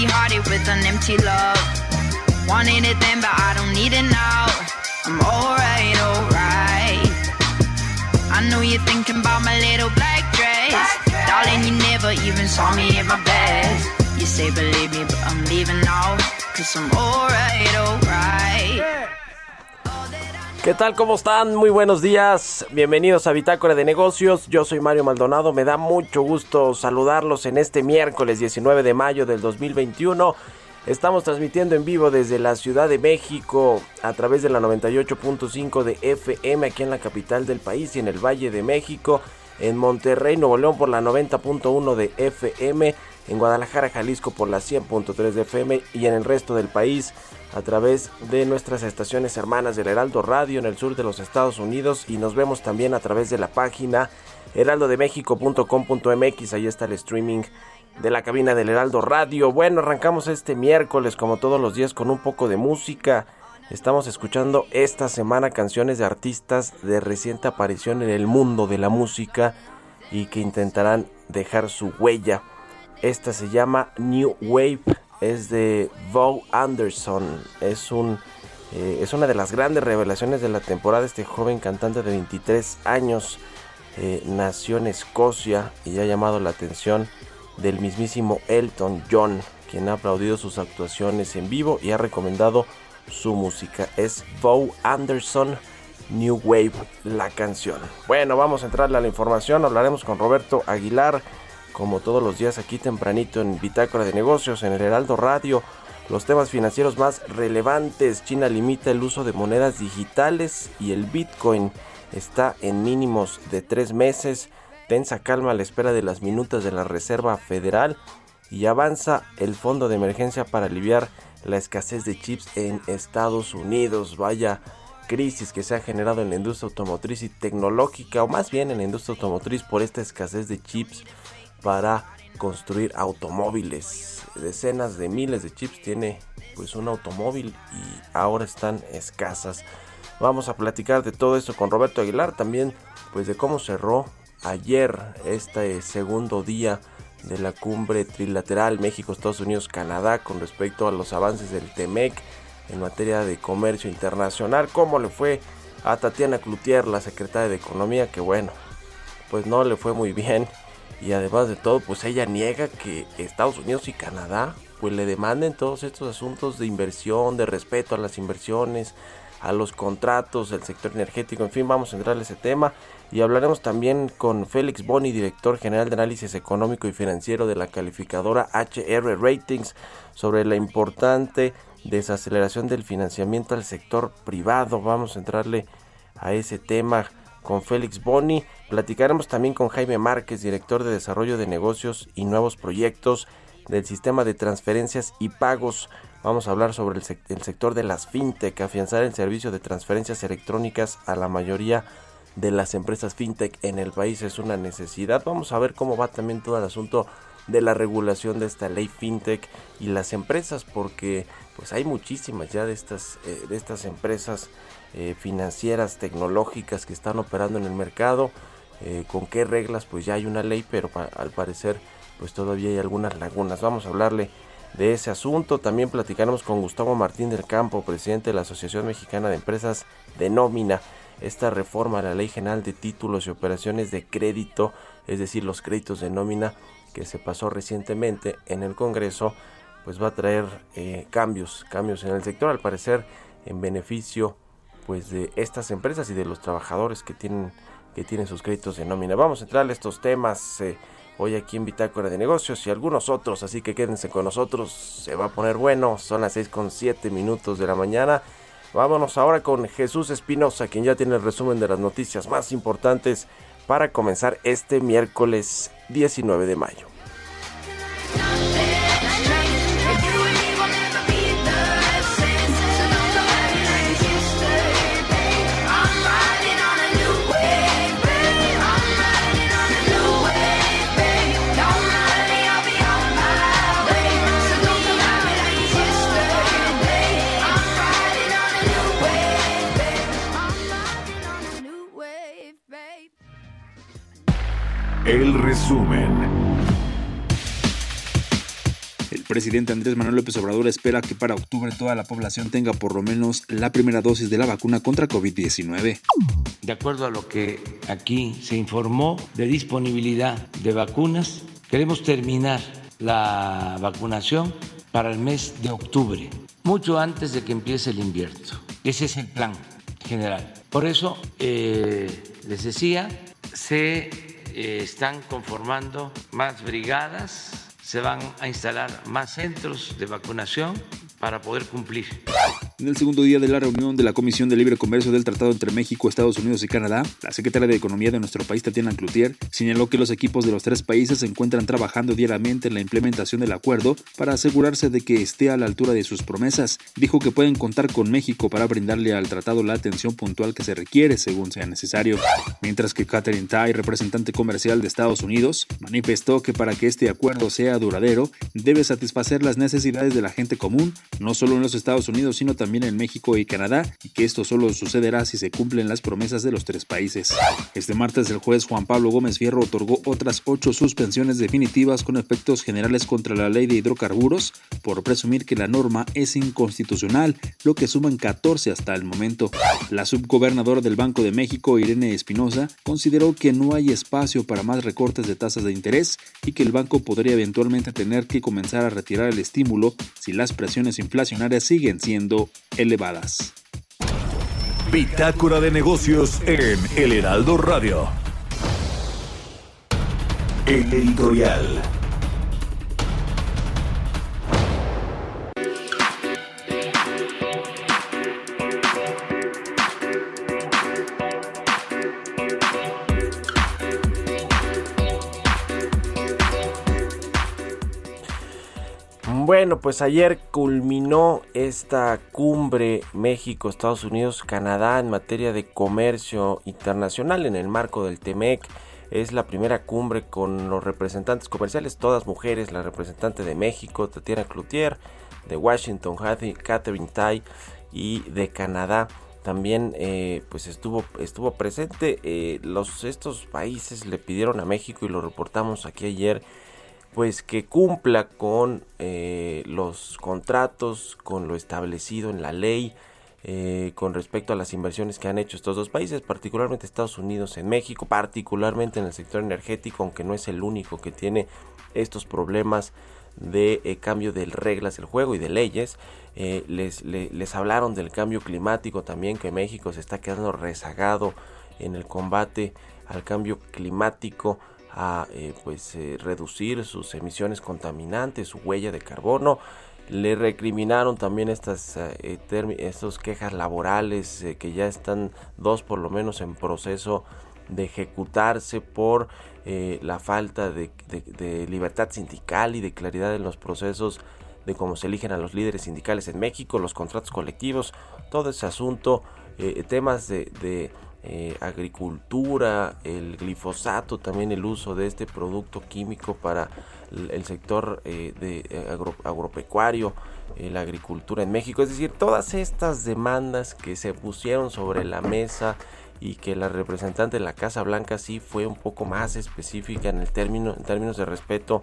You're hearted with an empty love. Wanted it then, but I don't need it now. I'm alright, alright. I know you're thinking about my little black dress. Darling, you never even saw me at my best. You say believe me, but I'm leaving now. Cause I'm alright, alright. ¿Qué tal? ¿Cómo están? Muy buenos días. Bienvenidos a Bitácora de Negocios. Yo soy Mario Maldonado. Me da mucho gusto saludarlos en este miércoles 19 de mayo del 2021. Estamos transmitiendo en vivo desde la Ciudad de México a través de la 98.5 de FM aquí en la capital del país y en el Valle de México. En Monterrey, Nuevo León por la 90.1 de FM. En Guadalajara, Jalisco por la 100.3 de FM. Y en el resto del país a través de nuestras estaciones hermanas del Heraldo Radio en el sur de los Estados Unidos y nos vemos también a través de la página heraldodemexico.com.mx, ahí está el streaming de la cabina del Heraldo Radio. Bueno, arrancamos este miércoles como todos los días con un poco de música. Estamos escuchando esta semana canciones de artistas de reciente aparición en el mundo de la música y que intentarán dejar su huella. Esta se llama New Wave, es de Bo Anderson. Es, un, eh, es una de las grandes revelaciones de la temporada. Este joven cantante de 23 años eh, nació en Escocia y ha llamado la atención del mismísimo Elton John, quien ha aplaudido sus actuaciones en vivo y ha recomendado su música. Es Bo Anderson. New Wave, la canción. Bueno, vamos a entrarle a la información. Hablaremos con Roberto Aguilar, como todos los días aquí tempranito en Bitácora de Negocios, en el Heraldo Radio. Los temas financieros más relevantes. China limita el uso de monedas digitales y el Bitcoin está en mínimos de tres meses. Tensa calma a la espera de las minutas de la Reserva Federal y avanza el fondo de emergencia para aliviar la escasez de chips en Estados Unidos. Vaya crisis que se ha generado en la industria automotriz y tecnológica, o más bien en la industria automotriz por esta escasez de chips para construir automóviles. Decenas de miles de chips tiene pues un automóvil y ahora están escasas. Vamos a platicar de todo esto con Roberto Aguilar, también pues de cómo cerró ayer este segundo día de la cumbre trilateral México, Estados Unidos, Canadá con respecto a los avances del TEMEC en materia de comercio internacional. ¿Cómo le fue a Tatiana Cloutier, la secretaria de Economía? Que bueno, pues no le fue muy bien. Y además de todo, pues ella niega que Estados Unidos y Canadá pues le demanden todos estos asuntos de inversión, de respeto a las inversiones, a los contratos del sector energético, en fin, vamos a entrar a ese tema. Y hablaremos también con Félix Boni, director general de análisis económico y financiero de la calificadora HR Ratings, sobre la importante desaceleración del financiamiento al sector privado. Vamos a entrarle a ese tema con Félix Boni. Platicaremos también con Jaime Márquez, director de desarrollo de negocios y nuevos proyectos del sistema de transferencias y pagos. Vamos a hablar sobre el, el, sector de las fintech, afianzar el servicio de transferencias electrónicas a la mayoría de las empresas fintech en el país es una necesidad. Vamos a ver cómo va también todo el asunto de la regulación de esta ley fintech y las empresas porque pues hay muchísimas ya de estas eh, de estas empresas eh, financieras tecnológicas que están operando en el mercado eh, con qué reglas pues ya hay una ley pero al parecer pues todavía hay algunas lagunas. Vamos a hablarle de ese asunto. También platicaremos con Gustavo Martín del Campo presidente de la Asociación Mexicana de Empresas de Nómina. Esta reforma a la ley general de títulos y operaciones de crédito es decir los créditos de nómina que se pasó recientemente en el Congreso, pues va a traer eh, cambios, cambios en el sector, al parecer en beneficio pues de estas empresas y de los trabajadores que tienen que tienen sus créditos de nómina. Vamos a entrar a estos temas eh, hoy aquí en Bitácora de Negocios y algunos otros, así que quédense con nosotros, se va a poner bueno, son las 6 con 7 minutos de la mañana. Vámonos ahora con Jesús Espinosa, quien ya tiene el resumen de las noticias más importantes para comenzar este miércoles 19 de mayo. Resumen. El presidente Andrés Manuel López Obrador espera que para octubre toda la población tenga por lo menos la primera dosis de la vacuna contra COVID-19. De acuerdo a lo que aquí se informó de disponibilidad de vacunas, queremos terminar la vacunación para el mes de octubre, mucho antes de que empiece el invierno. Ese es el plan general. Por eso, eh, les decía, se están conformando más brigadas, se van a instalar más centros de vacunación para poder cumplir. En el segundo día de la reunión de la Comisión de Libre Comercio del Tratado entre México, Estados Unidos y Canadá, la secretaria de Economía de nuestro país, Tatiana Cloutier, señaló que los equipos de los tres países se encuentran trabajando diariamente en la implementación del acuerdo para asegurarse de que esté a la altura de sus promesas. Dijo que pueden contar con México para brindarle al tratado la atención puntual que se requiere según sea necesario. Mientras que Catherine Tai, representante comercial de Estados Unidos, manifestó que para que este acuerdo sea duradero, debe satisfacer las necesidades de la gente común, no solo en los Estados Unidos, sino también en México y Canadá, y que esto solo sucederá si se cumplen las promesas de los tres países. Este martes el juez Juan Pablo Gómez Fierro otorgó otras ocho suspensiones definitivas con efectos generales contra la ley de hidrocarburos por presumir que la norma es inconstitucional, lo que suman 14 hasta el momento. La subgobernadora del Banco de México, Irene Espinosa, consideró que no hay espacio para más recortes de tasas de interés y que el banco podría eventualmente tener que comenzar a retirar el estímulo si las presiones inflacionarias siguen siendo elevadas. Bitácora de negocios en El Heraldo Radio. El editorial. Bueno, pues ayer culminó esta cumbre México, Estados Unidos, Canadá en materia de comercio internacional en el marco del TEMEC. Es la primera cumbre con los representantes comerciales, todas mujeres, la representante de México, Tatiana Cloutier, de Washington, Catherine Tai y de Canadá también eh, pues estuvo estuvo presente eh, los estos países le pidieron a México y lo reportamos aquí ayer pues que cumpla con eh, los contratos, con lo establecido en la ley, eh, con respecto a las inversiones que han hecho estos dos países, particularmente Estados Unidos en México, particularmente en el sector energético, aunque no es el único que tiene estos problemas de eh, cambio de reglas del juego y de leyes. les, les hablaron del cambio climático también, que México se está quedando rezagado en el combate al cambio climático a eh, pues eh, reducir sus emisiones contaminantes, su huella de carbono. Le recriminaron también estas, eh, quejas laborales que ya están dos por lo menos en proceso de ejecutarse por la falta de, libertad sindical y de claridad en los procesos de cómo se eligen a los líderes sindicales en México, los contratos colectivos, todo ese asunto, temas de eh, agricultura, el glifosato, también el uso de este producto químico para el, sector eh, de eh, agropecuario, la agricultura en México. Es decir, todas estas demandas que se pusieron sobre la mesa y que la representante de la Casa Blanca sí fue un poco más específica en el término, en términos de respeto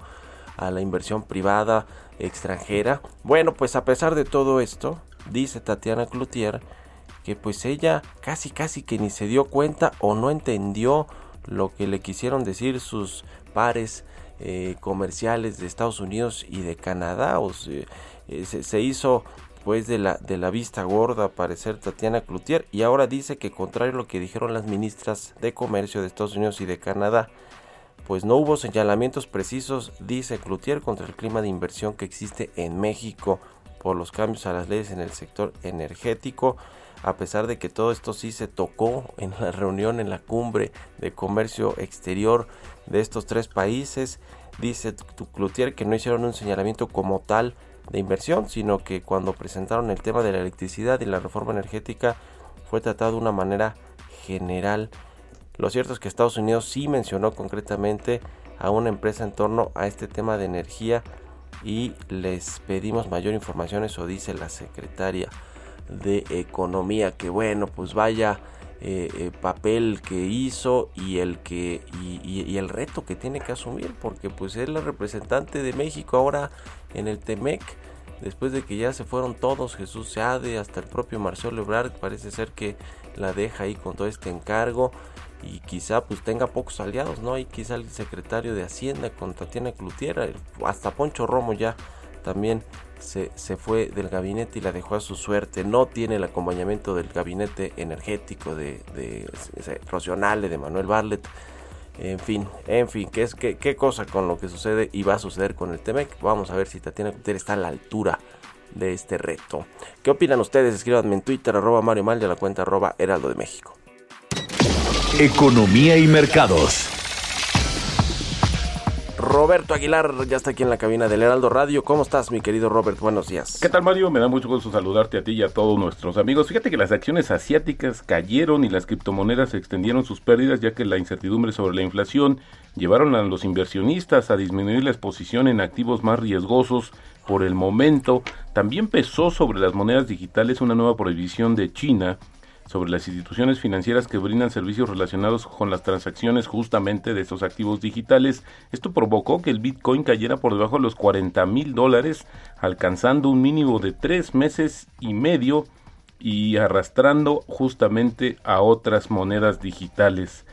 a la inversión privada extranjera. Bueno, pues a pesar de todo esto, dice Tatiana Cloutier, que pues ella casi casi que ni se dio cuenta o no entendió lo que le quisieron decir sus pares eh, comerciales de Estados Unidos y de Canadá. O eh, se, hizo pues de la, de la vista gorda parecer Tatiana Cloutier. Y ahora dice que contrario a lo que dijeron las ministras de comercio de Estados Unidos y de Canadá pues no hubo señalamientos precisos dice Cloutier contra el clima de inversión que existe en México por los cambios a las leyes en el sector energético a pesar de que todo esto sí se tocó en la reunión en la cumbre de comercio exterior de estos tres países. Dice Cloutier que no hicieron un señalamiento como tal de inversión, sino que cuando presentaron el tema de la electricidad y la reforma energética fue tratado de una manera general. Lo cierto es que Estados Unidos sí mencionó concretamente a una empresa en torno a este tema de energía y les pedimos mayor información, eso dice la secretaria de Economía, que bueno, pues vaya eh, eh, papel que hizo y el que y, el reto que tiene que asumir, porque pues es la representante de México ahora en el Temec, después de que ya se fueron todos, Jesús Seade, hasta el propio Marcelo Ebrard, parece ser que la deja ahí con todo este encargo y quizá pues tenga pocos aliados, ¿no? Y quizá el secretario de Hacienda con Tatiana Clutiera, hasta Poncho Romo ya también se, fue del gabinete y la dejó a su suerte. No tiene el acompañamiento del gabinete energético de, de, de de Manuel Barlet. En fin, en fin, ¿qué, es, qué, qué cosa con lo que sucede y va a suceder con el Temec? Vamos a ver si Tatiana Cloutier está a la altura de este reto. ¿Qué opinan ustedes? Escríbanme en Twitter, arroba Mario Mal, de la cuenta arroba Heraldo de México. Economía y mercados. Roberto Aguilar ya está aquí en la cabina del Heraldo Radio. ¿Cómo estás, mi querido Robert? Buenos días. ¿Qué tal, Mario? Me da mucho gusto saludarte a ti y a todos nuestros amigos. Fíjate que las acciones asiáticas cayeron y las criptomonedas extendieron sus pérdidas, ya que la incertidumbre sobre la inflación llevaron a los inversionistas a disminuir la exposición en activos más riesgosos por el momento. También pesó sobre las monedas digitales una nueva prohibición de China sobre las instituciones financieras que brindan servicios relacionados con las transacciones justamente de estos activos digitales. Esto provocó que el Bitcoin cayera por debajo de los 40 mil dólares, alcanzando un mínimo de tres meses y medio y arrastrando justamente a otras monedas digitales.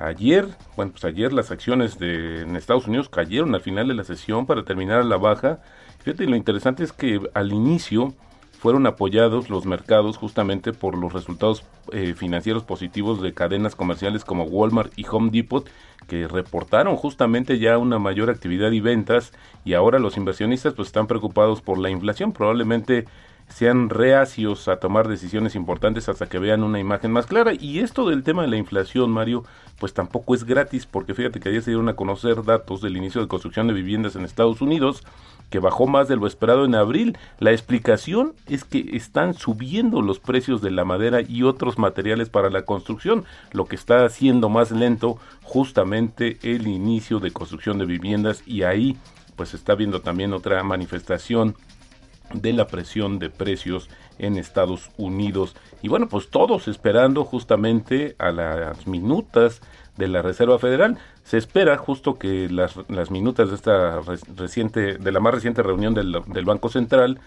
Ayer, bueno, pues ayer las acciones de, en Estados Unidos cayeron al final de la sesión para terminar a la baja. Fíjate, lo interesante es que al inicio fueron apoyados los mercados justamente por los resultados eh, financieros positivos de cadenas comerciales como Walmart y Home Depot que reportaron justamente ya una mayor actividad y ventas y ahora los inversionistas pues están preocupados por la inflación. Probablemente sean reacios a tomar decisiones importantes hasta que vean una imagen más clara. Y esto del tema de la inflación, Mario, pues tampoco es gratis, porque fíjate que ayer se dieron a conocer datos del inicio de construcción de viviendas en Estados Unidos, que bajó más de lo esperado en abril. La explicación es que están subiendo los precios de la madera y otros materiales para la construcción, lo que está haciendo más lento justamente el inicio de construcción de viviendas y ahí pues está viendo también otra manifestación de la presión de precios en Estados Unidos. Y bueno, pues todos esperando justamente a las minutas de la Reserva Federal. Se espera justo que las, las minutas de esta reciente, de la más reciente reunión del, del Banco Central,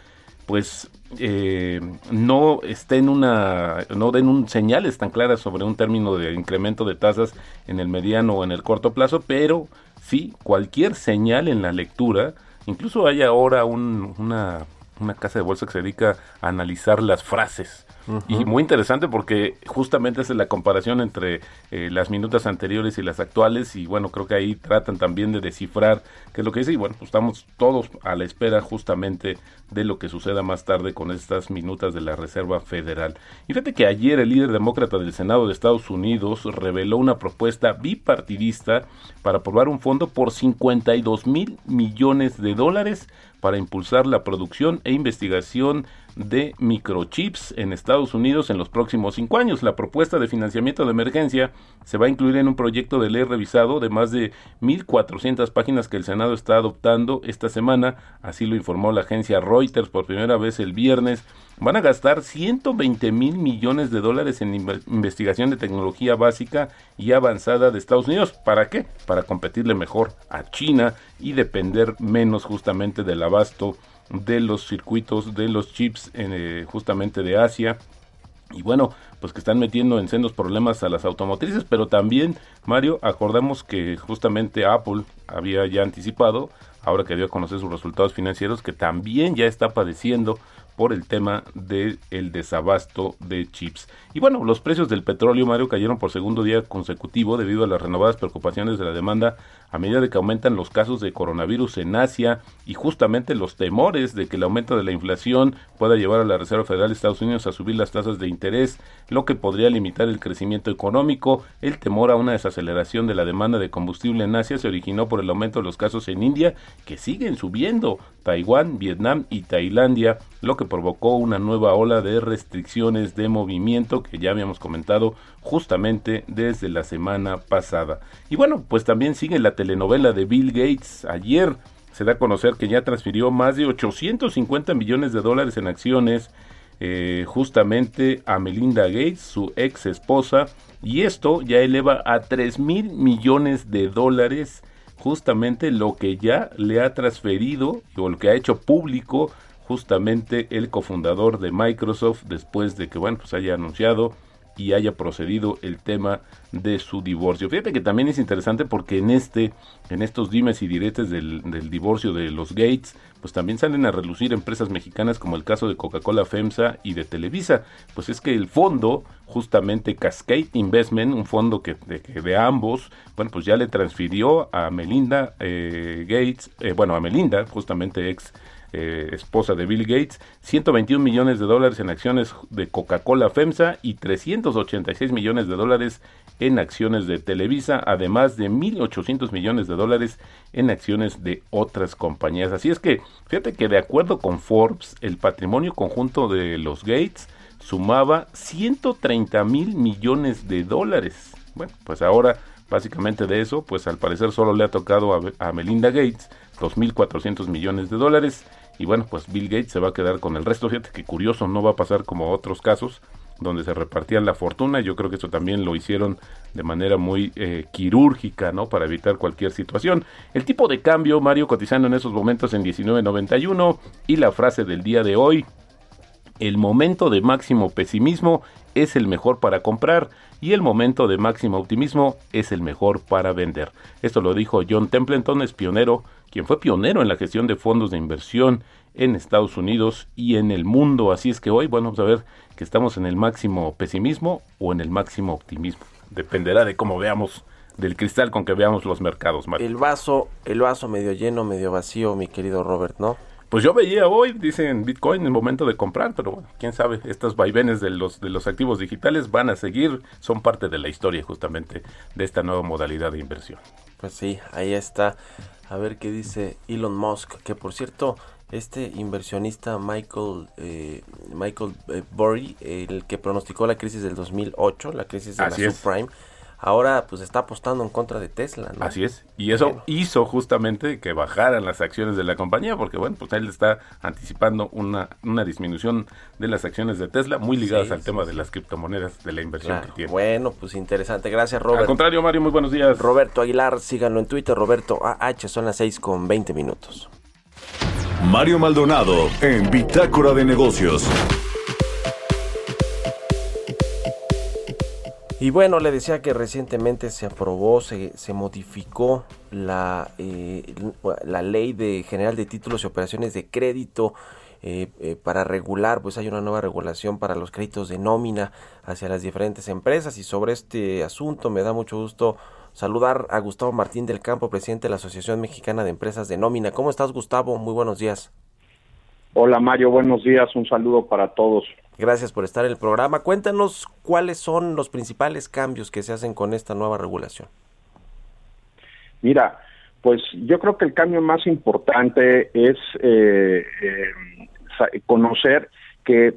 pues eh, no estén una, no den un señales tan claras sobre un término de incremento de tasas en el mediano o en el corto plazo, pero sí cualquier señal en la lectura, incluso hay ahora un, una una casa de bolsa que se dedica a analizar las frases. Y muy interesante porque justamente es la comparación entre eh, las minutas anteriores y las actuales y bueno, creo que ahí tratan también de descifrar qué es lo que dice y bueno, pues estamos todos a la espera justamente de lo que suceda más tarde con estas minutas de la Reserva Federal. Y fíjate que ayer el líder demócrata del Senado de Estados Unidos reveló una propuesta bipartidista para aprobar un fondo por 52 mil millones de dólares para impulsar la producción e investigación de microchips en Estados Unidos en los próximos cinco años. La propuesta de financiamiento de emergencia se va a incluir en un proyecto de ley revisado de más de 1.400 páginas que el Senado está adoptando esta semana, así lo informó la agencia Reuters por primera vez el viernes. Van a gastar 120 mil millones de dólares en investigación de tecnología básica y avanzada de Estados Unidos. ¿Para qué? Para competirle mejor a China y depender menos justamente del abasto de los circuitos de los chips eh, justamente de Asia y bueno, pues que están metiendo en sendos problemas a las automotrices, pero también, Mario, acordamos que justamente Apple había ya anticipado, ahora que dio a conocer sus resultados financieros, que también ya está padeciendo por el tema del desabasto de chips. Y bueno, los precios del petróleo, Mario, cayeron por segundo día consecutivo debido a las renovadas preocupaciones de la demanda a medida que aumentan los casos de coronavirus en Asia y justamente los temores de que el aumento de la inflación pueda llevar a la Reserva Federal de Estados Unidos a subir las tasas de interés, lo que podría limitar el crecimiento económico. El temor a una desaceleración de la demanda de combustible en Asia se originó por el aumento de los casos en India, que siguen subiendo, Taiwán, Vietnam y Tailandia, lo que provocó una nueva ola de restricciones de movimiento que ya habíamos comentado justamente desde la semana pasada. Y bueno, pues también sigue la telenovela de Bill Gates. Ayer se da a conocer que ya transfirió más de 850 millones de dólares en acciones eh, justamente a Melinda Gates, su ex esposa, y esto ya eleva a 3 mil millones de dólares justamente lo que ya le ha transferido o lo que ha hecho público justamente el cofundador de Microsoft después de que bueno pues haya anunciado y haya procedido el tema de su divorcio. Fíjate que también es interesante porque en este, en estos dimes y diretes del, del, divorcio de los Gates, pues también salen a relucir empresas mexicanas como el caso de Coca-Cola FEMSA y de Televisa. Pues es que el fondo, justamente Cascade Investment, un fondo que de, ambos, bueno, pues ya le transfirió a Melinda eh, Gates, eh, bueno, a Melinda, justamente ex eh, esposa de Bill Gates, 121 millones de dólares en acciones de Coca-Cola FEMSA y 386 millones de dólares en acciones de Televisa, además de 1.800 millones de dólares en acciones de otras compañías. Así es que, fíjate que de acuerdo con Forbes, el patrimonio conjunto de los Gates sumaba 130 mil millones de dólares. Bueno, pues ahora básicamente de eso, pues al parecer solo le ha tocado a, a Melinda Gates 2.400 millones de dólares y bueno, pues Bill Gates se va a quedar con el resto. Fíjate que curioso, no va a pasar como otros casos donde se repartían la fortuna. Yo creo que eso también lo hicieron de manera muy eh, quirúrgica, ¿no? Para evitar cualquier situación. El tipo de cambio, Mario, cotizando en esos momentos en 19.91 y la frase del día de hoy, el momento de máximo pesimismo es el mejor para comprar y el momento de máximo optimismo es el mejor para vender. Esto lo dijo John Templeton, es pionero quien fue pionero en la gestión de fondos de inversión en Estados Unidos y en el mundo. Así es que hoy, bueno, vamos a ver que estamos en el máximo pesimismo o en el máximo optimismo. Dependerá de cómo veamos del cristal con que veamos los mercados. Mario. El vaso, el vaso medio lleno, medio vacío, mi querido Robert, ¿no? Pues yo veía hoy, dicen Bitcoin, el momento de comprar, pero bueno, quién sabe, estos vaivenes de los, de los activos digitales van a seguir, son parte de la historia justamente de esta nueva modalidad de inversión. Pues sí, ahí está. A ver qué dice Elon Musk, que por cierto, este inversionista Michael eh, Michael eh, Burry, el que pronosticó la crisis del 2008, la crisis de la subprime, ahora pues está apostando en contra de Tesla. ¿no? Así es. Y eso hizo justamente que bajaran las acciones de la compañía, porque bueno, pues él está anticipando una, una disminución de las acciones de Tesla, muy ligadas al tema de las criptomonedas, de la inversión que tiene. Bueno, pues interesante. Gracias, Robert. Al contrario, Mario, muy buenos días. Roberto Aguilar, síganlo en Twitter, Roberto AH, son las 6 con 20 minutos. Mario Maldonado en Bitácora de Negocios. Y bueno, le decía que recientemente se aprobó, se, se modificó la, eh, la ley de general de títulos y operaciones de crédito eh, eh, para regular, pues hay una nueva regulación para los créditos de nómina hacia las diferentes empresas y sobre este asunto me da mucho gusto saludar a Gustavo Martín del Campo, presidente de la Asociación Mexicana de Empresas de Nómina. ¿Cómo estás, Gustavo? Muy buenos días. Hola, Mario. Buenos días. Un saludo para todos. Gracias por estar en el programa. Cuéntanos cuáles son los principales cambios que se hacen con esta nueva regulación. Mira, Pues yo creo que el cambio más importante es eh, conocer que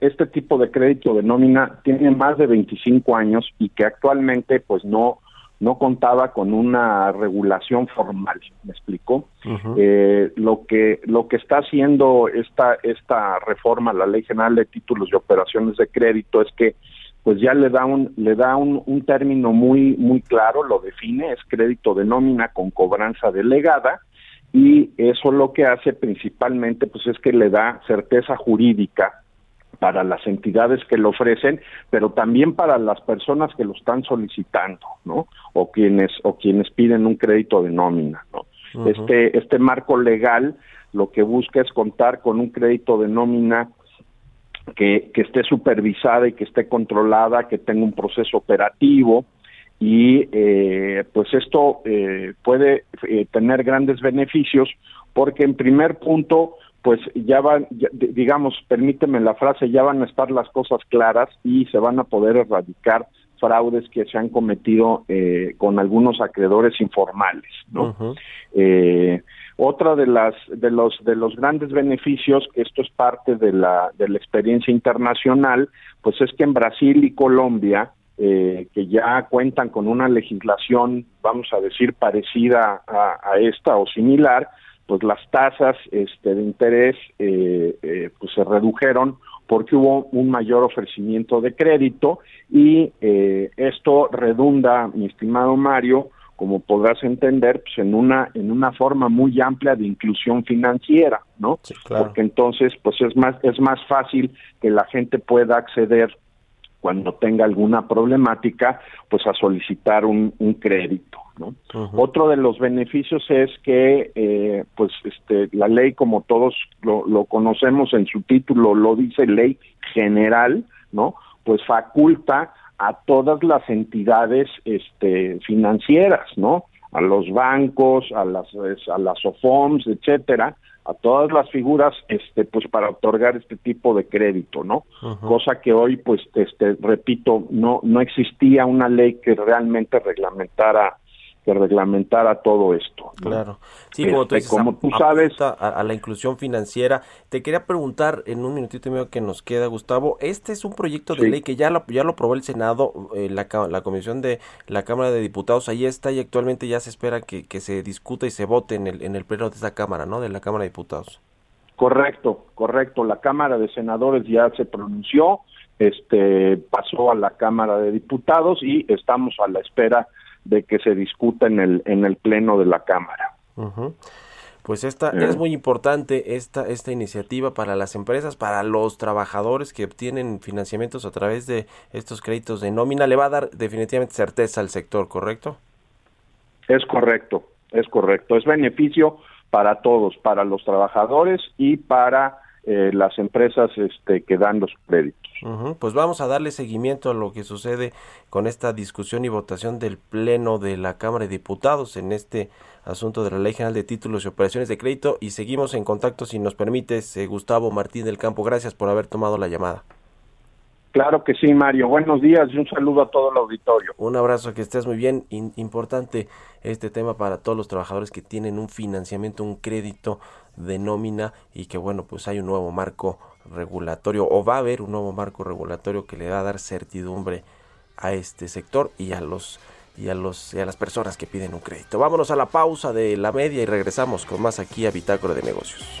este, tipo de crédito de nómina tiene más de 25 años y que actualmente pues no no contaba con una regulación formal, ¿me explico? eh, lo que lo que está haciendo esta esta reforma a la Ley General de Títulos y Operaciones de Crédito es que pues ya le da un le da un, un término muy muy claro, lo define, es crédito de nómina con cobranza delegada y eso lo que hace principalmente pues es que le da certeza jurídica para las entidades que lo ofrecen, pero también para las personas que lo están solicitando, ¿no? O quienes o quienes piden un crédito de nómina, ¿no? Este este marco legal lo que busca es contar con un crédito de nómina que, que esté supervisada y que esté controlada, que tenga un proceso operativo, y eh, pues esto eh, puede eh, tener grandes beneficios porque en primer punto pues ya van, digamos, permíteme la frase, ya van a estar las cosas claras y se van a poder erradicar fraudes que se han cometido eh, con algunos acreedores informales, ¿no? eh, otra de las de los de los grandes beneficios, que esto es parte de la de la experiencia internacional, pues es que en Brasil y Colombia eh, que ya cuentan con una legislación, vamos a decir, parecida a, a esta o similar, pues las tasas este, de interés eh, eh, pues se redujeron porque hubo un mayor ofrecimiento de crédito y eh, esto redunda, mi estimado Mario, como podrás entender, pues en una en una forma muy amplia de inclusión financiera, ¿no? Porque entonces pues es más es más fácil que la gente pueda acceder cuando tenga alguna problemática, pues a solicitar un, un crédito. ¿No? Otro de los beneficios es que, eh, pues, este, la ley, como todos lo, lo, conocemos en su título, lo dice ley general, ¿no? Pues faculta a todas las entidades, este, financieras, ¿no? A los bancos, a las, a las OFOMs, etcétera, a todas las figuras este pues para otorgar este tipo de crédito no cosa que hoy pues este repito no no existía una ley que realmente reglamentara que reglamentara todo esto. Claro. Sí, como tú, este, tú sabes a, la inclusión financiera. Te quería preguntar en un minutito y medio que nos queda, Gustavo, este es un proyecto de ley que ya lo, ya lo aprobó el Senado, eh, la, la Comisión de la Cámara de Diputados, ahí está y actualmente ya se espera que, que se discuta y se vote en el, en el pleno de esa Cámara, ¿no? De la Cámara de Diputados. Correcto, correcto. La Cámara de Senadores ya se pronunció, este pasó a la Cámara de Diputados y estamos a la espera de que se discuta en el, en el pleno de la Cámara. Pues esta eh. es muy importante esta esta iniciativa para las empresas, para los trabajadores que obtienen financiamientos a través de estos créditos de nómina, le va a dar definitivamente certeza al sector, ¿correcto? Es correcto, es correcto, es beneficio para todos, para los trabajadores y para eh, las empresas este, que dan los créditos. Pues vamos a darle seguimiento a lo que sucede con esta discusión y votación del Pleno de la Cámara de Diputados en este asunto de la Ley General de Títulos y Operaciones de Crédito y seguimos en contacto si nos permites, eh, Gustavo Martín del Campo. Gracias por haber tomado la llamada. Claro que sí, Mario. Buenos días y un saludo a todo el auditorio. Un abrazo, que estés muy bien. importante este tema para todos los trabajadores que tienen un financiamiento, un crédito de nómina y que bueno, pues hay un nuevo marco regulatorio o va a haber un nuevo marco regulatorio que le va a dar certidumbre a este sector y a los y a los y a las personas que piden un crédito. Vámonos a la pausa de la media y regresamos con más aquí a Bitácora de Negocios.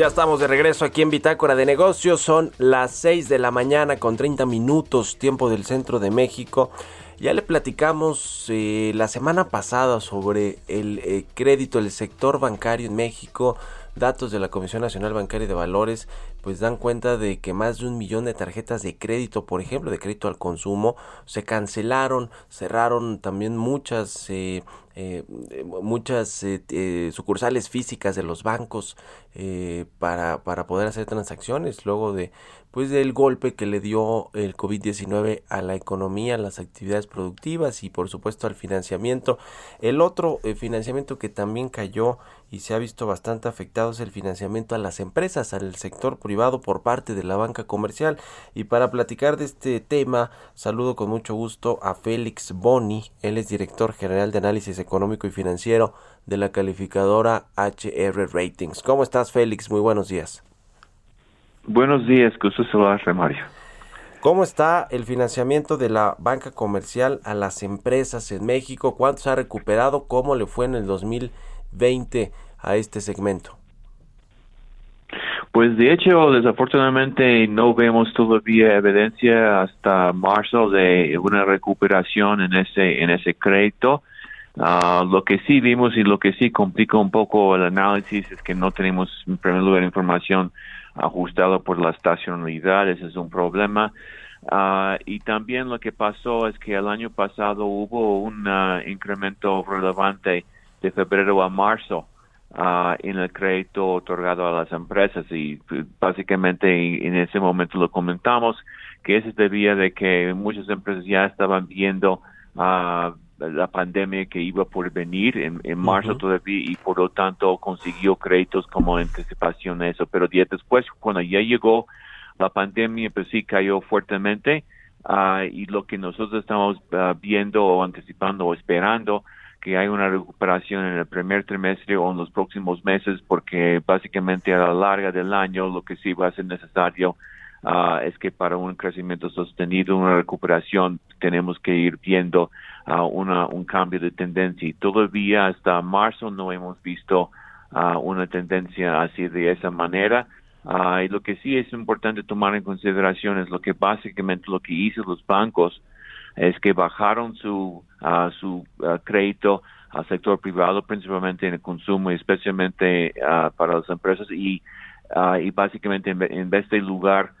Ya estamos de regreso aquí en Bitácora de Negocios. Son las 6 de la mañana con 30 minutos, tiempo del centro de México. Ya le platicamos eh, la semana pasada sobre el eh, crédito, el sector bancario en México. Datos de la Comisión Nacional Bancaria de Valores pues dan cuenta de que más de un millón de tarjetas de crédito, por ejemplo, de crédito al consumo, se cancelaron, cerraron también muchas eh, eh, muchas eh, sucursales físicas de los bancos para, para poder hacer transacciones luego de pues del golpe que le dio el COVID-19 a la economía, a las actividades productivas y por supuesto al financiamiento. El otro financiamiento que también cayó y se ha visto bastante afectado es el financiamiento a las empresas, al sector privado por parte de la banca comercial. Y para platicar de este tema, saludo con mucho gusto a Félix Boni, él es director general de análisis económico y financiero de la calificadora HR Ratings. ¿Cómo estás, Félix? Muy buenos días. Buenos días, gusto saludarte, Mario. ¿Cómo está el financiamiento de la banca comercial a las empresas en México? ¿Cuánto se ha recuperado? ¿Cómo le fue en el 2000? 20 a este segmento? Pues de hecho, desafortunadamente no vemos todavía evidencia hasta marzo de una recuperación en ese en ese crédito. Ah, lo que sí vimos y lo que sí complica un poco el análisis es que no tenemos en primer lugar información ajustada por la estacionalidad, ese es un problema. Uh, y también lo que pasó es que el año pasado hubo un uh, incremento relevante de febrero a marzo uh, en el crédito otorgado a las empresas. Y básicamente en ese momento lo comentamos que eso debía de que muchas empresas ya estaban viendo uh, la pandemia que iba por venir en, en marzo todavía y por lo tanto consiguió créditos como anticipación a eso. Pero días después cuando ya llegó la pandemia pues sí cayó fuertemente uh, y lo que nosotros estamos viendo o anticipando o esperando que hay una recuperación en el primer trimestre o en los próximos meses, porque básicamente a la larga del año lo que sí va a ser necesario ah, es que para un crecimiento sostenido, una recuperación, tenemos que ir viendo uh, una, un cambio de tendencia. Y todavía hasta marzo no hemos visto uh, una tendencia así de esa manera. y lo que sí es importante tomar en consideración es lo que básicamente lo que hizo los bancos es que bajaron su, uh, su uh, crédito al sector privado, principalmente en el consumo y especialmente para las empresas y, y básicamente en, vez de lugar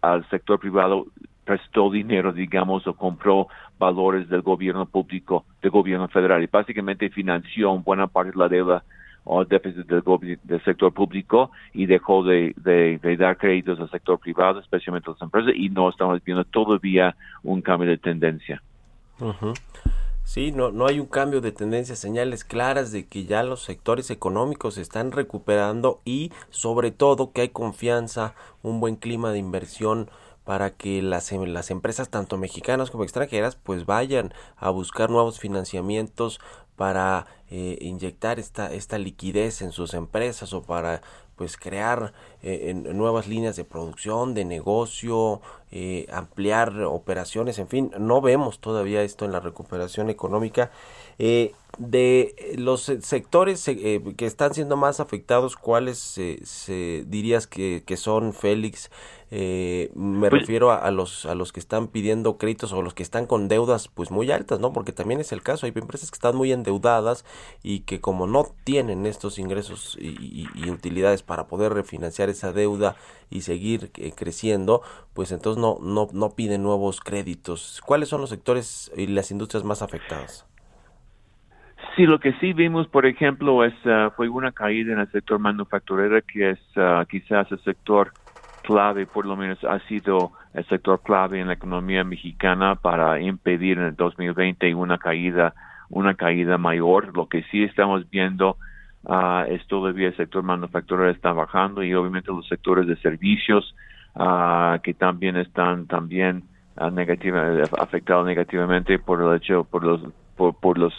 al sector privado prestó dinero, digamos, o compró valores del gobierno público, del gobierno federal y básicamente financió buena parte de la deuda o déficit del, del, sector público y dejó de, dar créditos al sector privado, especialmente a las empresas, y no estamos viendo todavía un cambio de tendencia. Sí, no, no hay un cambio de tendencia, señales claras de que ya los sectores económicos se están recuperando y sobre todo que hay confianza, un buen clima de inversión para que las, em, las empresas tanto mexicanas como extranjeras pues vayan a buscar nuevos financiamientos para eh, inyectar esta, esta liquidez en sus empresas o para pues crear eh, nuevas líneas de producción, de negocio, eh, ampliar operaciones, en fin, no vemos todavía esto en la recuperación económica. de los sectores que están siendo más afectados, ¿cuáles se dirías que, que son, Félix? Eh, me pues refiero a, los a los que están pidiendo créditos o los que están con deudas pues muy altas, ¿no? Porque también es el caso, hay empresas que están muy endeudadas y que como no tienen estos ingresos y, utilidades para poder refinanciar esa deuda y seguir eh, creciendo, pues entonces no, no, no piden nuevos créditos. ¿Cuáles son los sectores y las industrias más afectadas? Sí, lo que sí vimos, por ejemplo, es ah, fue una caída en el sector manufacturero, que es ah, quizás el sector clave, por lo menos ha sido el sector clave en la economía mexicana para impedir en el 2020 una caída, una caída mayor. Lo que sí estamos viendo uh, es todavía el sector manufacturero está bajando y obviamente los sectores de servicios uh, que también están también uh, afectados negativamente por el hecho, por los, por, por las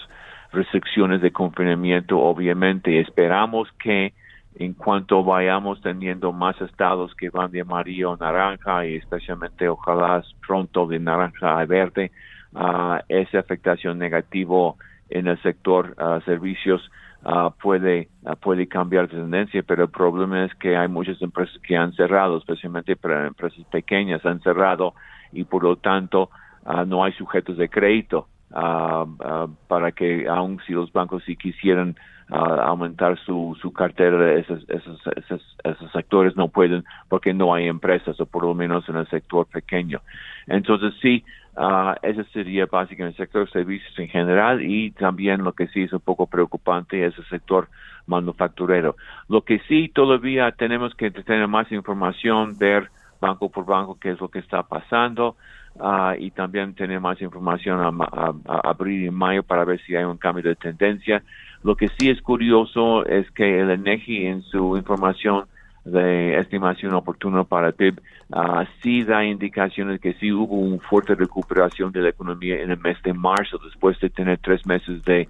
restricciones de confinamiento. Obviamente esperamos que en cuanto vayamos teniendo más estados que van de amarillo a naranja y especialmente ojalá pronto de naranja a verde, uh, esa afectación negativo en el sector servicios uh, puede puede cambiar de tendencia, pero el problema es que hay muchas empresas que han cerrado, especialmente para empresas pequeñas han cerrado y por lo tanto ah, no hay sujetos de crédito para que aun si los bancos si quisieran aumentar su, su cartera, esos, esos, esos, esos sectores no pueden porque no hay empresas o por lo menos en el sector pequeño. Entonces sí, ah, ese sería básicamente el sector de servicios en general y también lo que sí es un poco preocupante es el sector manufacturero. Lo que sí todavía tenemos que tener más información, ver banco por banco qué es lo que está pasando ah, y también tener más información a, a- a abril y mayo para ver si hay un cambio de tendencia. Lo que sí es curioso es que el ENEGI en su información de estimación oportuna para el PIB ah, sí da indicaciones que sí hubo una fuerte recuperación de la economía en el mes de marzo después de tener tres meses de,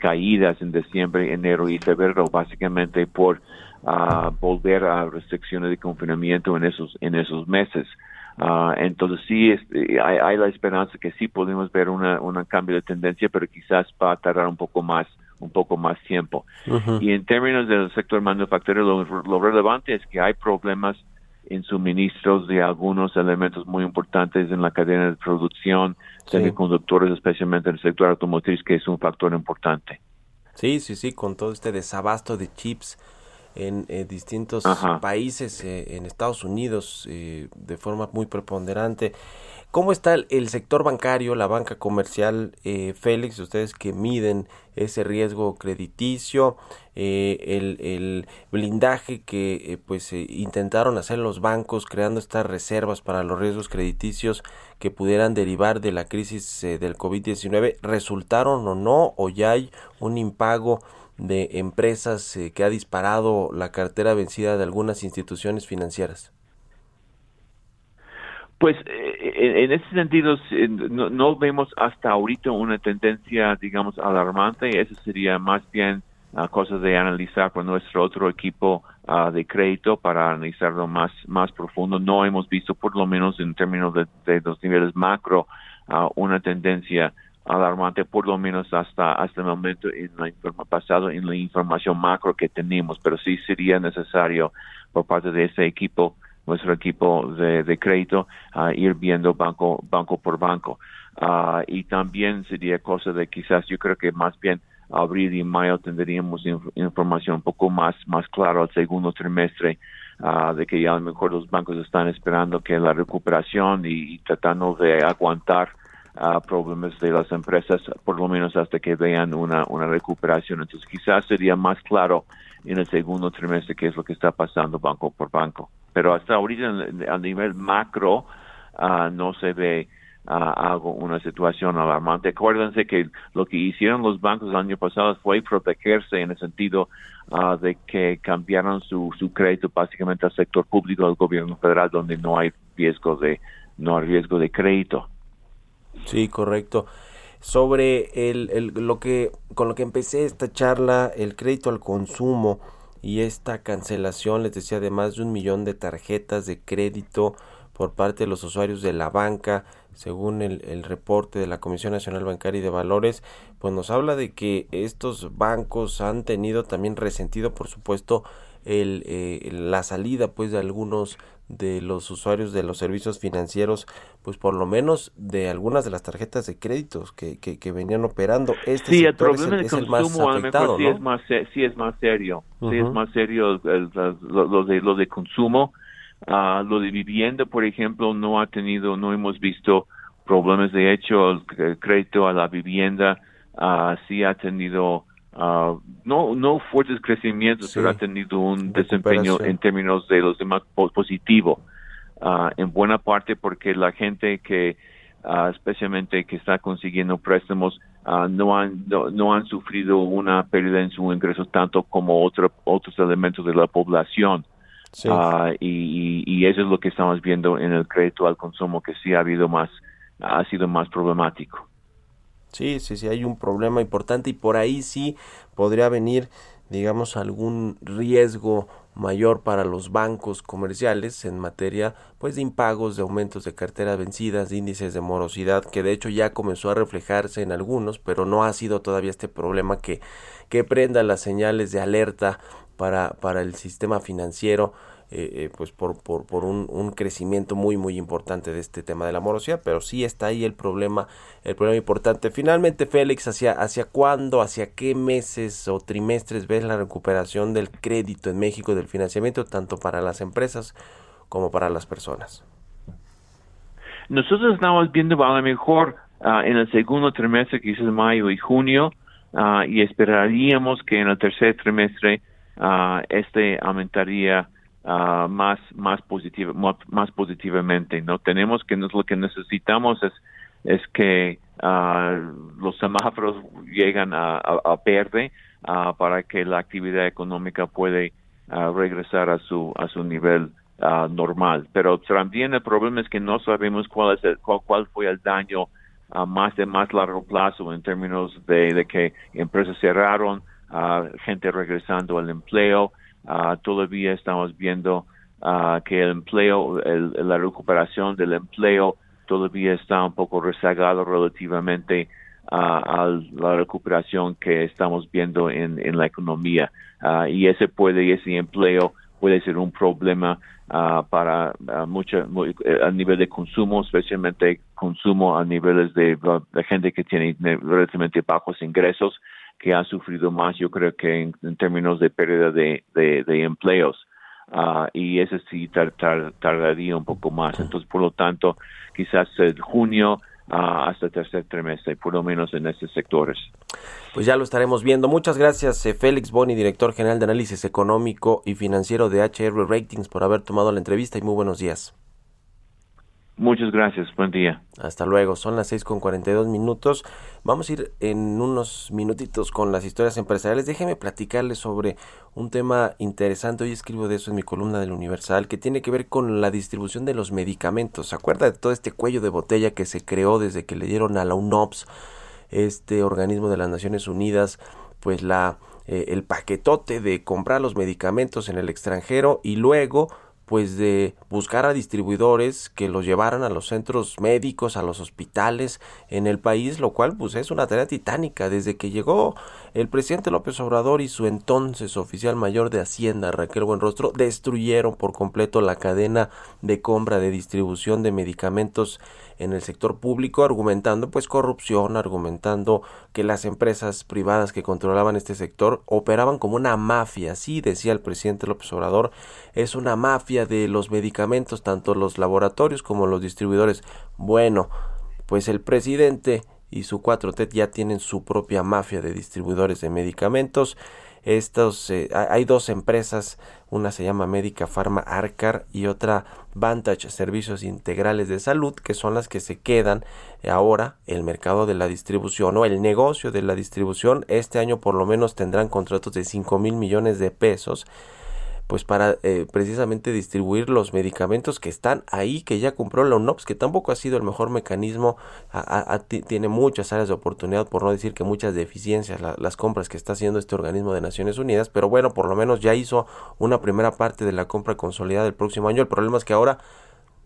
caídas en diciembre, enero y febrero básicamente por ah, volver a restricciones de confinamiento en esos en esos meses. Ah, entonces sí este, hay, hay la esperanza que sí podemos ver una, un cambio de tendencia, pero quizás va a tardar un poco más un poco más tiempo. Y en términos del sector manufacturero, lo, lo relevante es que hay problemas en suministros de algunos elementos muy importantes en la cadena de producción, Sí. semiconductores, especialmente en el sector automotriz, que es un factor importante. Sí, sí, sí, con todo este desabasto de chips en eh, distintos Ajá. países, eh, en Estados Unidos, eh, de forma muy preponderante. ¿Cómo está el, sector bancario, la banca comercial, eh, Félix? Ustedes que miden ese riesgo crediticio, eh, el, blindaje que eh, pues eh, intentaron hacer los bancos creando estas reservas para los riesgos crediticios que pudieran derivar de la crisis eh, del COVID-19, ¿resultaron o no? ¿O ya hay un impago de empresas que ha disparado la cartera vencida de algunas instituciones financieras? Pues eh, en, ese sentido eh, no, no vemos hasta ahorita una tendencia, digamos, alarmante. Eso sería más bien ah, cosa de analizar por nuestro otro equipo ah, de crédito para analizarlo más más profundo. No hemos visto, por lo menos en términos de, de los niveles macro, ah, una tendencia alarmante, por lo menos hasta hasta el momento en la informa pasado en la información macro que tenemos. Pero sí sería necesario por parte de ese equipo nuestro equipo de, de crédito a ir viendo banco banco por banco Ah, y también sería cosa de quizás yo creo que más bien abril y mayo tendríamos inf- información un poco más más clara al segundo trimestre ah, de que ya a lo mejor los bancos están esperando que la recuperación y, y tratando de aguantar ah, problemas de las empresas por lo menos hasta que vean una una recuperación entonces quizás sería más claro en el segundo trimestre qué es lo que está pasando banco por banco. Pero hasta ahorita a nivel macro ah, no se ve ah, algo, una situación alarmante. Acuérdense que lo que hicieron los bancos el año pasado fue protegerse en el sentido ah, de que cambiaron su, su crédito básicamente al sector público del gobierno federal donde no hay riesgo de no hay riesgo de crédito. Sí, correcto. Sobre el, el- lo que con lo que empecé esta charla, el crédito al consumo y esta cancelación, les decía, de más de un millón de tarjetas de crédito por parte de los usuarios de la banca, según el, reporte de la Comisión Nacional Bancaria y de Valores, pues nos habla de que estos bancos han tenido también resentido, por supuesto, el, eh, la salida pues de algunos de los usuarios de los servicios financieros, pues por lo menos de algunas de las tarjetas de créditos que, que, que venían operando. Este sí, el problema el, de es el más consumo a lo afectado, mejor sí ¿no? es más sí es más serio, sí es más serio el- el- lo, lo de lo de consumo, Ah, lo de vivienda, por ejemplo, no ha tenido, no hemos visto problemas. De hecho, el, crédito a la vivienda ah, sí ha tenido ah, no no fuertes crecimientos, Sí. pero ha tenido un desempeño en términos de los demás po- positivo. Ah, en buena parte porque la gente que ah, especialmente que está consiguiendo préstamos no han no, no han sufrido una pérdida en sus ingresos tanto como otro, otros elementos de la población Sí. Y- y eso es lo que estamos viendo en el crédito al consumo que sí ha habido más ha sido más problemático Sí, sí, sí, hay un problema importante y por ahí sí podría venir, digamos, algún riesgo mayor para los bancos comerciales en materia pues de impagos, de aumentos de carteras vencidas, de índices de morosidad, que de hecho ya comenzó a reflejarse en algunos, pero no ha sido todavía este problema que, que prenda las señales de alerta para, para el sistema financiero eh, eh, pues por, por, por un, un, crecimiento muy muy importante de este tema de la morosidad pero sí está ahí el problema el problema importante. Finalmente Félix hacia hacia cuándo hacia qué meses o trimestres ves la recuperación del crédito en México del financiamiento tanto para las empresas como para las personas nosotros estamos viendo a lo mejor uh, en el segundo trimestre quizás mayo y junio uh, y esperaríamos que en el tercer trimestre uh, este aumentaría uh, más más positiva más, positivamente no tenemos que nos, lo que necesitamos es es que uh, los semáforos llegan a, a, a uh, para que la actividad económica puede regresar a su a su nivel normal. Pero también el problema es que no sabemos cuál es el, cuál, cuál fue el daño a más de más largo plazo en términos de, de que empresas cerraron gente regresando al empleo uh, todavía estamos viendo uh, que el empleo, el, la recuperación del empleo todavía está un poco rezagado relativamente uh, a la recuperación que estamos viendo en, la economía. y ese puede, ese empleo puede ser un problema para uh, a nivel de consumo, especialmente consumo a niveles de gente que tiene relativamente bajos ingresos que han sufrido más, yo creo que en, en términos de pérdida de, de, de empleos. Uh, y ese sí tar, tar, tardaría un poco más. Entonces, por lo tanto, quizás el junio uh, hasta el tercer trimestre, por lo menos en estos sectores. Pues ya lo estaremos viendo. Muchas gracias, eh, Félix Boni, director general de análisis económico y financiero de HR Ratings, por haber tomado la entrevista y muy buenos días. Muchas gracias, buen día. Hasta luego, son las 6 con 42 minutos. Vamos a ir en unos minutitos con las historias empresariales. Déjeme platicarles sobre un tema interesante. Hoy escribo de eso en mi columna del Universal, que tiene que ver con la distribución de los medicamentos. ¿Se acuerda de todo este cuello de botella que se creó desde que le dieron a la UNOPS, este organismo de las Naciones Unidas, pues la eh, el paquetote de comprar los medicamentos en el extranjero y luego pues de buscar a distribuidores que los llevaran a los centros médicos, a los hospitales en el país, lo cual pues es una tarea titánica. Desde que llegó el presidente López Obrador y su entonces oficial mayor de Hacienda, Raquel Buenrostro, destruyeron por completo la cadena de compra de distribución de medicamentos en el sector público argumentando pues corrupción, argumentando que las empresas privadas que controlaban este sector operaban como una mafia, así decía el presidente López Obrador, es una mafia de los medicamentos, tanto los laboratorios como los distribuidores. Bueno, pues el presidente y su 4T ya tienen su propia mafia de distribuidores de medicamentos estos, eh, hay dos empresas, una se llama Médica Pharma Arcar y otra Vantage Servicios Integrales de Salud, que son las que se quedan ahora el mercado de la distribución o el negocio de la distribución. Este año por lo menos tendrán contratos de 5 mil millones de pesos pues para eh, precisamente distribuir los medicamentos que están ahí, que ya compró la UNOPS, que tampoco ha sido el mejor mecanismo, a, tiene muchas áreas de oportunidad, por no decir que muchas deficiencias la, las compras que está haciendo este organismo de Naciones Unidas, pero bueno, por lo menos ya hizo una primera parte de la compra consolidada del próximo año. El problema es que ahora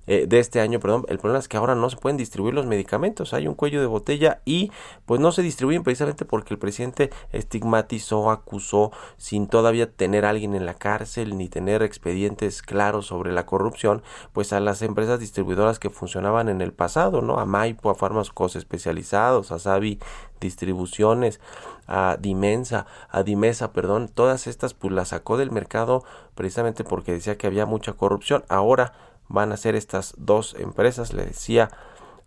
eh, de este año, perdón, el problema es que ahora no se pueden distribuir los medicamentos, hay un cuello de botella y pues no se distribuyen precisamente porque el presidente estigmatizó, acusó, sin todavía tener a alguien en la cárcel ni tener expedientes claros sobre la corrupción, pues a las empresas distribuidoras que funcionaban en el pasado, ¿no? A Maipo, a fármacos especializados, a Savi Distribuciones, a Dimensa, a Dimesa, perdón, todas estas pues las sacó del mercado precisamente porque decía que había mucha corrupción. Ahora van a ser estas dos empresas, le decía,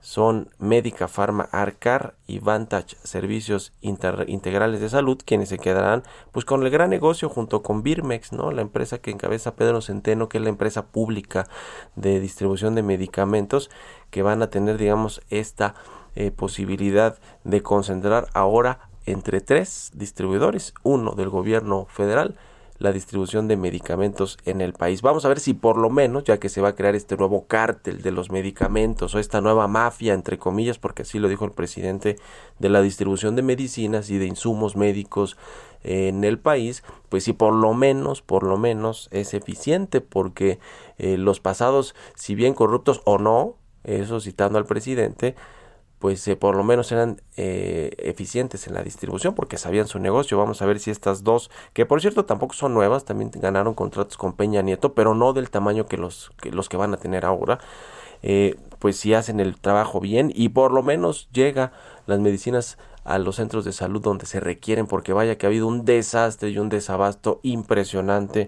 son Médica Pharma Arcar y Vantage Servicios Integrales de Salud, quienes se quedarán pues con el gran negocio junto con Birmex, ¿no? La empresa que encabeza Pedro Centeno, que es la empresa pública de distribución de medicamentos, que van a tener, digamos, esta eh, posibilidad de concentrar ahora entre tres distribuidores, uno del gobierno federal, la distribución de medicamentos en el país. Vamos a ver si por lo menos, ya que se va a crear este nuevo cártel de los medicamentos o esta nueva mafia, entre comillas, porque así lo dijo el presidente de la distribución de medicinas y de insumos médicos en el país, pues si por lo menos, por lo menos es eficiente, porque eh, los pasados, si bien corruptos o no, eso citando al presidente, pues eh, por lo menos eran eh, eficientes en la distribución porque sabían su negocio. Vamos a ver si estas dos, que por cierto tampoco son nuevas, también ganaron contratos con Peña Nieto, pero no del tamaño que los que, los que van a tener ahora. Eh, pues si hacen el trabajo bien y por lo menos llega las medicinas a los centros de salud donde se requieren porque vaya que ha habido un desastre y un desabasto impresionante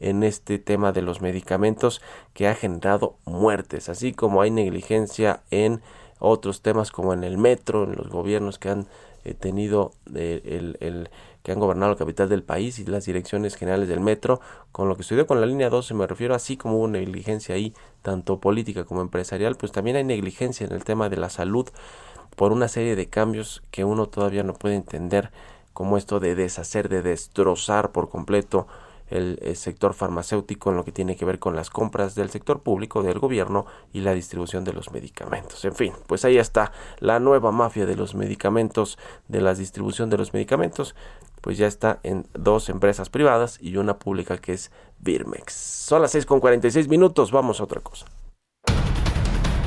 en este tema de los medicamentos que ha generado muertes, así como hay negligencia en otros temas como en el metro, en los gobiernos que han eh, tenido eh, el, el, que han gobernado la capital del país y las direcciones generales del metro, con lo que estudió con la línea 12 me refiero así como hubo negligencia ahí, tanto política como empresarial, pues también hay negligencia en el tema de la salud por una serie de cambios que uno todavía no puede entender como esto de deshacer, de destrozar por completo el, sector farmacéutico en lo que tiene que ver con las compras del sector público, del gobierno y la distribución de los medicamentos. En fin, pues ahí está la nueva mafia de los medicamentos, de la distribución de los medicamentos, pues ya está en dos empresas privadas y una pública que es Birmex. Son las 6 con 46 minutos, vamos a otra cosa.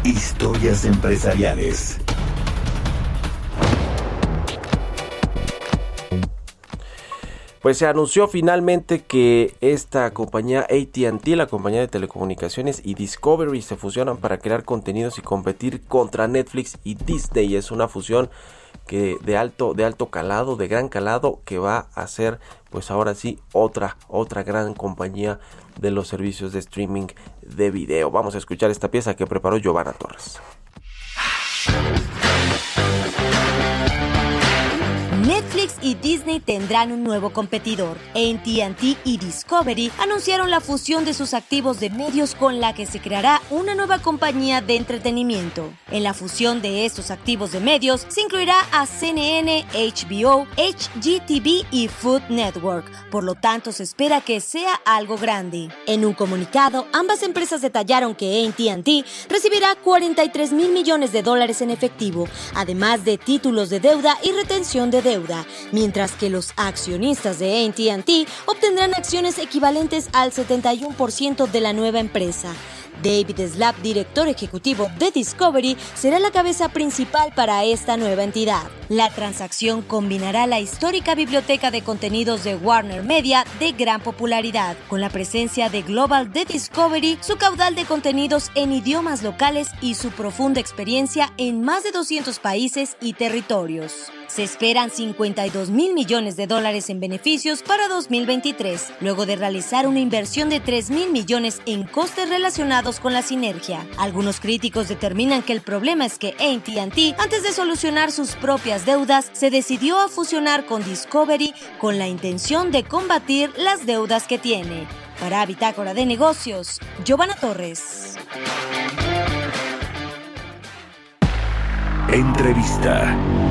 Historias empresariales. Pues se anunció finalmente que esta compañía ATT, la compañía de telecomunicaciones y Discovery se fusionan para crear contenidos y competir contra Netflix y Disney. Es una fusión que de alto de alto calado, de gran calado que va a ser pues ahora sí otra otra gran compañía de los servicios de streaming de video. Vamos a escuchar esta pieza que preparó Giovanna Torres. Netflix y Disney tendrán un nuevo competidor. AT&T y Discovery anunciaron la fusión de sus activos de medios con la que se creará una nueva compañía de entretenimiento. En la fusión de estos activos de medios se incluirá a CNN, HBO, HGTV y Food Network. Por lo tanto, se espera que sea algo grande. En un comunicado, ambas empresas detallaron que AT&T recibirá 43 mil millones de dólares en efectivo, además de títulos de deuda y retención de deuda mientras que los accionistas de ATT obtendrán acciones equivalentes al 71% de la nueva empresa. David Slap, director ejecutivo de Discovery, será la cabeza principal para esta nueva entidad. La transacción combinará la histórica biblioteca de contenidos de Warner Media de gran popularidad, con la presencia de Global Discovery, su caudal de contenidos en idiomas locales y su profunda experiencia en más de 200 países y territorios. Se esperan 52 mil millones de dólares en beneficios para 2023, luego de realizar una inversión de 3 mil millones en costes relacionados con la sinergia. Algunos críticos determinan que el problema es que ATT, antes de solucionar sus propias deudas, se decidió a fusionar con Discovery con la intención de combatir las deudas que tiene. Para Bitácora de Negocios, Giovanna Torres. Entrevista.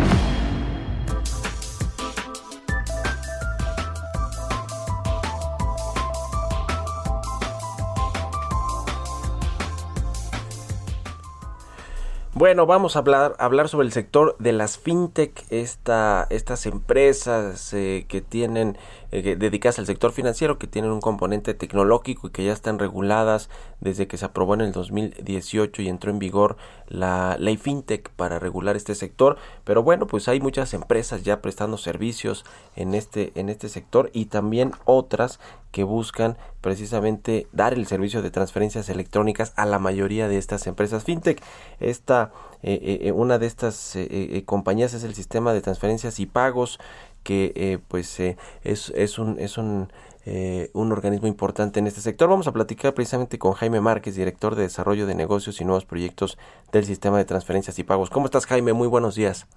Bueno, vamos a hablar, hablar sobre el sector de las fintech, esta, estas empresas eh, que tienen eh, dedicadas al sector financiero, que tienen un componente tecnológico y que ya están reguladas desde que se aprobó en el 2018 y entró en vigor la ley fintech para regular este sector. Pero bueno, pues hay muchas empresas ya prestando servicios en este, en este sector y también otras que buscan precisamente dar el servicio de transferencias electrónicas a la mayoría de estas empresas fintech. Esta, eh, eh, una de estas compañías es el sistema de transferencias y pagos que eh, pues eh, es, es, un, es un, eh, un organismo importante en este sector. Vamos a platicar precisamente con Jaime Márquez, director de Desarrollo de Negocios y Nuevos Proyectos del Sistema de Transferencias y Pagos. ¿Cómo estás, Jaime? Muy buenos días.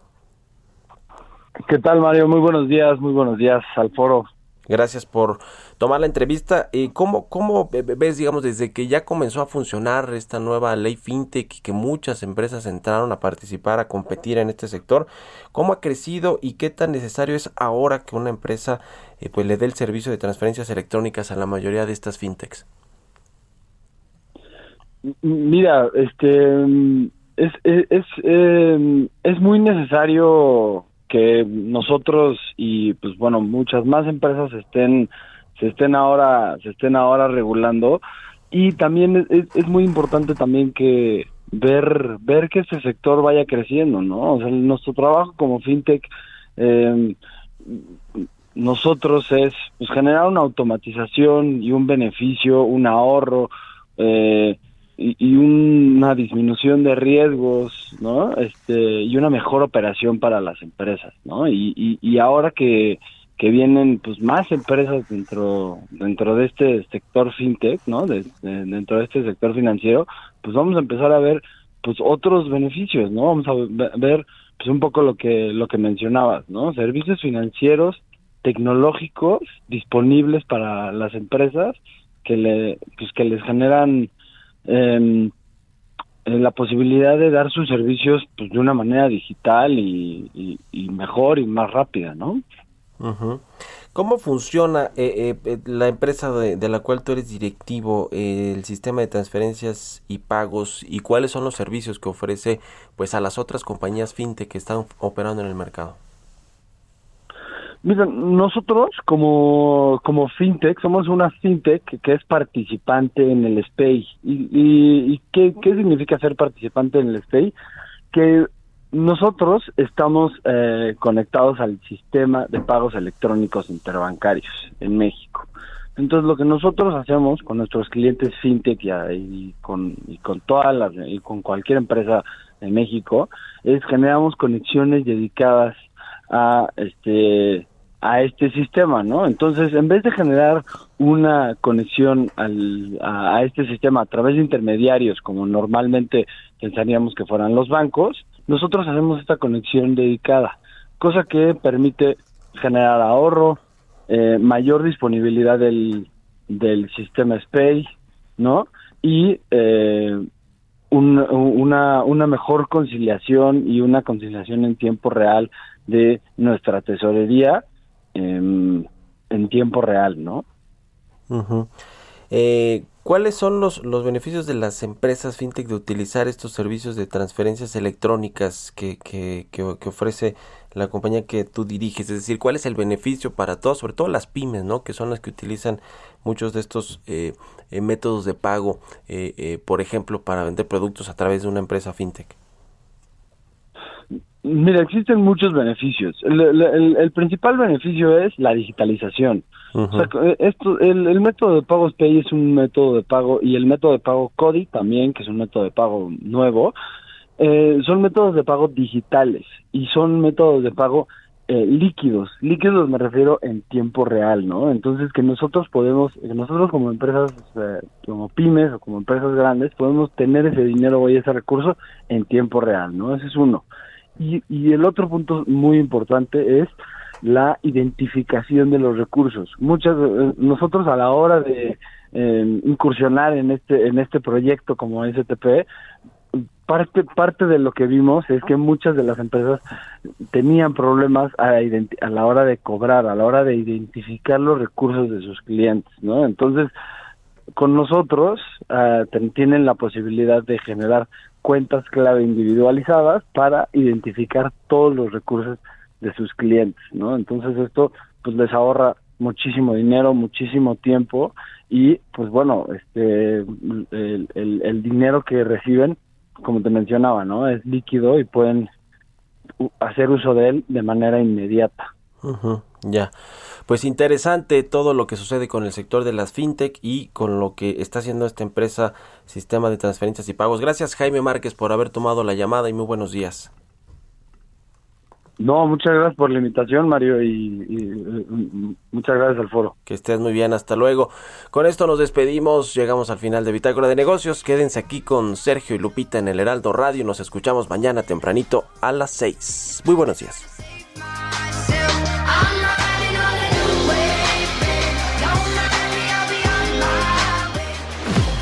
¿Qué tal, Mario? Muy buenos días, muy buenos días al foro. Gracias por tomar la entrevista. ¿Y cómo, ¿Cómo ves, digamos, desde que ya comenzó a funcionar esta nueva ley FinTech y que muchas empresas entraron a participar, a competir en este sector? ¿Cómo ha crecido y qué tan necesario es ahora que una empresa eh, pues le dé el servicio de transferencias electrónicas a la mayoría de estas FinTechs? Mira, este es, es, es, eh, es muy necesario que nosotros y pues bueno muchas más empresas estén se estén ahora se estén ahora regulando y también es, es muy importante también que ver ver que este sector vaya creciendo, ¿no? O sea, nuestro trabajo como fintech eh, nosotros es pues, generar una automatización y un beneficio, un ahorro eh, y, una disminución de riesgos, ¿no? Este y una mejor operación para las empresas, ¿no? Y, y ahora que, que vienen pues más empresas dentro dentro de este sector fintech, ¿no? De- de- dentro de este sector financiero, pues vamos a empezar a ver pues otros beneficios, ¿no? Vamos a ve- ver pues un poco lo que lo que mencionabas, ¿no? Servicios financieros tecnológicos disponibles para las empresas que le pues que les generan em, eh, la posibilidad de dar sus servicios pues de una manera digital y, y- y mejor y más rápida, ¿no? ¿Cómo funciona eh, eh, eh, la empresa de, la cual tú eres directivo, el sistema de transferencias y pagos y cuáles son los servicios que ofrece pues a las otras compañías fintech que están operando en el mercado? Mira, nosotros como, como fintech somos una fintech que, es participante en el SPAY. ¿Y, qué, qué significa ser participante en el SPAY? Que nosotros estamos eh, conectados al sistema de pagos electrónicos interbancarios en México. Entonces lo que nosotros hacemos con nuestros clientes fintech y, y con y con todas las y con cualquier empresa en México es generamos conexiones dedicadas a este a este sistema, ¿no? Entonces, en vez de generar una conexión al, a, a este sistema a través de intermediarios, como normalmente pensaríamos que fueran los bancos, nosotros hacemos esta conexión dedicada, cosa que permite generar ahorro, eh, mayor disponibilidad del, del sistema SPAY, ¿no? Y eh, un- una, una mejor conciliación y una conciliación en tiempo real de nuestra tesorería em, en tiempo real, ¿no? Ujú. Eh, ¿Cuáles son los, los beneficios de las empresas fintech de utilizar estos servicios de transferencias electrónicas que, que, que, ofrece la compañía que tú diriges? Es decir, ¿cuál es el beneficio para todos, sobre todo las pymes, ¿no? que son las que utilizan muchos de estos eh, eh, métodos de pago, eh, eh, por ejemplo, para vender productos a través de una empresa fintech? Mira, existen muchos beneficios. El, el- principal beneficio es la digitalización. O sea, eh, esto, el, el método de pago Pay es un método de pago y el método de pago CODI también, que es un método de pago nuevo, eh, son métodos de pago digitales y son métodos de pago eh, líquidos. Líquidos me refiero en tiempo real, ¿no? Entonces que nosotros podemos, que nosotros como empresas, eh, como pymes o como empresas grandes, podemos tener ese dinero o ese recurso en tiempo real, ¿no? Ese es uno. Y, y el otro punto muy importante es la identificación de los recursos. Muchas eh, nosotros a la hora de eh, incursionar en este en este proyecto como STP parte parte de lo que vimos es que muchas de las empresas tenían problemas a, a la hora de cobrar, a la hora de identificar los recursos de sus clientes, ¿no? Entonces, con nosotros ten- tienen la posibilidad de generar cuentas clave individualizadas para identificar todos los recursos de sus clientes, ¿no? Entonces esto pues les ahorra muchísimo dinero, muchísimo tiempo y pues bueno, este el, el, dinero que reciben, como te mencionaba, ¿no? Es líquido y pueden hacer uso de él de manera inmediata. Ujú, ya. Pues interesante todo lo que sucede con el sector de las fintech y con lo que está haciendo esta empresa Sistema de Transferencias y Pagos. Gracias Jaime Márquez por haber tomado la llamada y muy buenos días. No, muchas gracias por la invitación, Mario, y, y, muchas gracias al foro. Que estés muy bien, hasta luego. Con esto nos despedimos, llegamos al final de Bitácora de Negocios. Quédense aquí con Sergio y Lupita en el Heraldo Radio. Nos escuchamos mañana tempranito a las 6. Muy buenos días.